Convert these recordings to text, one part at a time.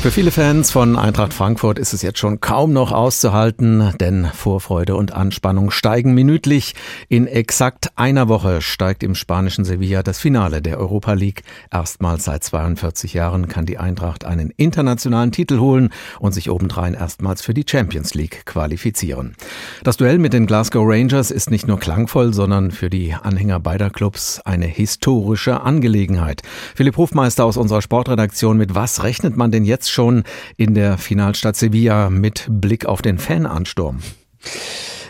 Für viele Fans von Eintracht Frankfurt ist es jetzt schon kaum noch auszuhalten, denn Vorfreude und Anspannung steigen minütlich. In exakt einer Woche steigt im spanischen Sevilla das Finale der Europa League. Erstmals seit 42 Jahren kann die Eintracht einen internationalen Titel holen und sich obendrein erstmals für die Champions League qualifizieren. Das Duell mit den Glasgow Rangers ist nicht nur klangvoll, sondern für die Anhänger beider Clubs eine historische Angelegenheit. Philipp Hofmeister aus unserer Sportredaktion, mit was rechnet man denn jetzt schon in der Finalstadt Sevilla mit Blick auf den Fanansturm?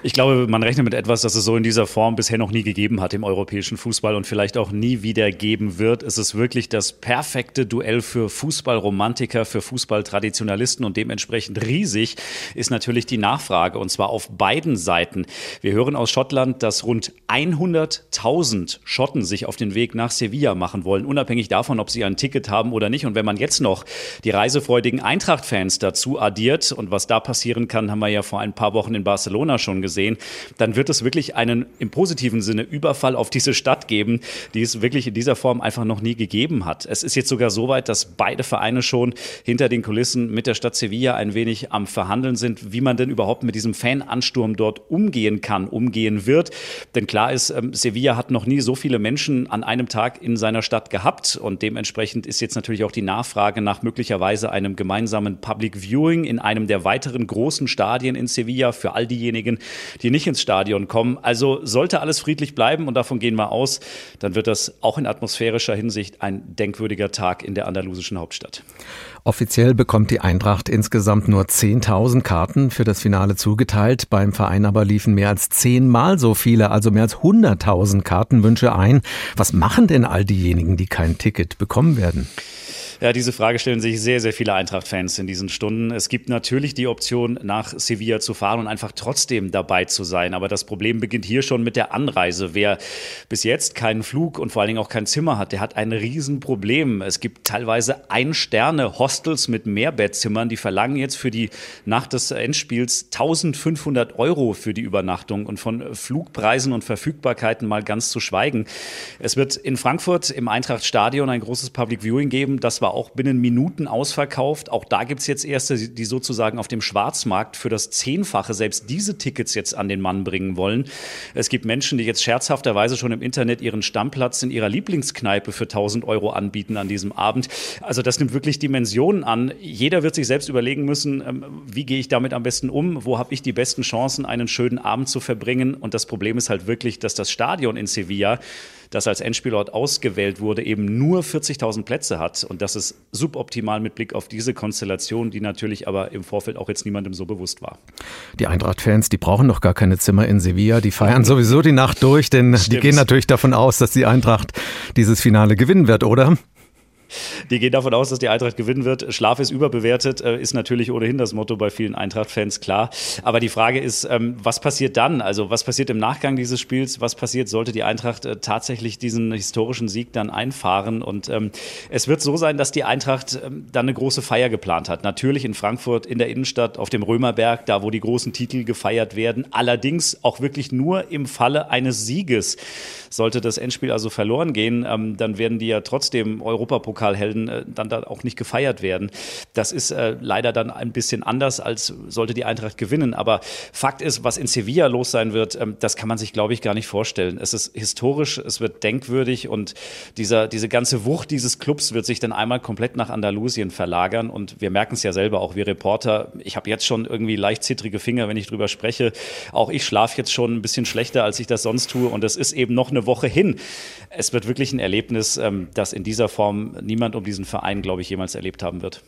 Ich glaube, man rechnet mit etwas, das es so in dieser Form bisher noch nie gegeben hat im europäischen Fußball und vielleicht auch nie wieder geben wird. Es ist wirklich das perfekte Duell für Fußballromantiker, für Fußballtraditionalisten und dementsprechend riesig ist natürlich die Nachfrage und zwar auf beiden Seiten. Wir hören aus Schottland, dass rund 100.000 Schotten sich auf den Weg nach Sevilla machen wollen, unabhängig davon, ob sie ein Ticket haben oder nicht. Und wenn man jetzt noch die reisefreudigen Eintracht-Fans dazu addiert und was da passieren kann, haben wir ja vor ein paar Wochen in Barcelona schon gesehen gesehen, dann wird es wirklich einen im positiven Sinne Überfall auf diese Stadt geben, die es wirklich in dieser Form einfach noch nie gegeben hat. Es ist jetzt sogar so weit, dass beide Vereine schon hinter den Kulissen mit der Stadt Sevilla ein wenig am Verhandeln sind, wie man denn überhaupt mit diesem Fanansturm dort umgehen kann, umgehen wird. Denn klar ist, ähm, Sevilla hat noch nie so viele Menschen an einem Tag in seiner Stadt gehabt und dementsprechend ist jetzt natürlich auch die Nachfrage nach möglicherweise einem gemeinsamen Public Viewing in einem der weiteren großen Stadien in Sevilla für all diejenigen, die nicht ins Stadion kommen. Also sollte alles friedlich bleiben und davon gehen wir aus, dann wird das auch in atmosphärischer Hinsicht ein denkwürdiger Tag in der andalusischen Hauptstadt. Offiziell bekommt die Eintracht insgesamt nur 10.000 Karten für das Finale zugeteilt. Beim Verein aber liefen mehr als zehnmal so viele, also mehr als 100.000 Kartenwünsche ein. Was machen denn all diejenigen, die kein Ticket bekommen werden? Ja, diese Frage stellen sich sehr, sehr viele Eintracht-Fans in diesen Stunden. Es gibt natürlich die Option, nach Sevilla zu fahren und einfach trotzdem dabei zu sein. Aber das Problem beginnt hier schon mit der Anreise. Wer bis jetzt keinen Flug und vor allen Dingen auch kein Zimmer hat, der hat ein Riesenproblem. Es gibt teilweise Ein-Sterne-Hostels mit Mehrbettzimmern, die verlangen jetzt für die Nacht des Endspiels 1500 Euro für die Übernachtung und von Flugpreisen und Verfügbarkeiten mal ganz zu schweigen. Es wird in Frankfurt im Eintracht-Stadion ein großes Public Viewing geben. Das war war auch binnen Minuten ausverkauft. Auch da gibt es jetzt erste, die sozusagen auf dem Schwarzmarkt für das Zehnfache selbst diese Tickets jetzt an den Mann bringen wollen. Es gibt Menschen, die jetzt scherzhafterweise schon im Internet ihren Stammplatz in ihrer Lieblingskneipe für 1000 Euro anbieten an diesem Abend. Also das nimmt wirklich Dimensionen an. Jeder wird sich selbst überlegen müssen, ähm, wie gehe ich damit am besten um? Wo habe ich die besten Chancen, einen schönen Abend zu verbringen? Und das Problem ist halt wirklich, dass das Stadion in Sevilla das als Endspielort ausgewählt wurde, eben nur 40.000 Plätze hat. Und das ist suboptimal mit Blick auf diese Konstellation, die natürlich aber im Vorfeld auch jetzt niemandem so bewusst war. Die Eintracht-Fans, die brauchen doch gar keine Zimmer in Sevilla. Die feiern sowieso die Nacht durch, denn Stimmt. die gehen natürlich davon aus, dass die Eintracht dieses Finale gewinnen wird, oder? Die gehen davon aus, dass die Eintracht gewinnen wird. Schlaf ist überbewertet, äh, ist natürlich ohnehin das Motto bei vielen Eintracht-Fans, klar. Aber die Frage ist, ähm, was passiert dann? Also was passiert im Nachgang dieses Spiels? Was passiert, sollte die Eintracht äh, tatsächlich diesen historischen Sieg dann einfahren? Und ähm, es wird so sein, dass die Eintracht ähm, dann eine große Feier geplant hat. Natürlich in Frankfurt, in der Innenstadt, auf dem Römerberg, da wo die großen Titel gefeiert werden. Allerdings auch wirklich nur im Falle eines Sieges. Sollte das Endspiel also verloren gehen, dann werden die ja trotzdem Europapokal Pokalhelden äh, dann da auch nicht gefeiert werden. Das ist äh, leider dann ein bisschen anders, als sollte die Eintracht gewinnen. Aber Fakt ist, was in Sevilla los sein wird, ähm, das kann man sich, glaube ich, gar nicht vorstellen. Es ist historisch, es wird denkwürdig und dieser, diese ganze Wucht dieses Clubs wird sich dann einmal komplett nach Andalusien verlagern. Und wir merken es ja selber, auch wir Reporter. Ich habe jetzt schon irgendwie leicht zittrige Finger, wenn ich drüber spreche. Auch ich schlafe jetzt schon ein bisschen schlechter, als ich das sonst tue. Und es ist eben noch eine Woche hin. Es wird wirklich ein Erlebnis, ähm, das in dieser Form niemand um diesen Verein, glaube ich, jemals erlebt haben wird.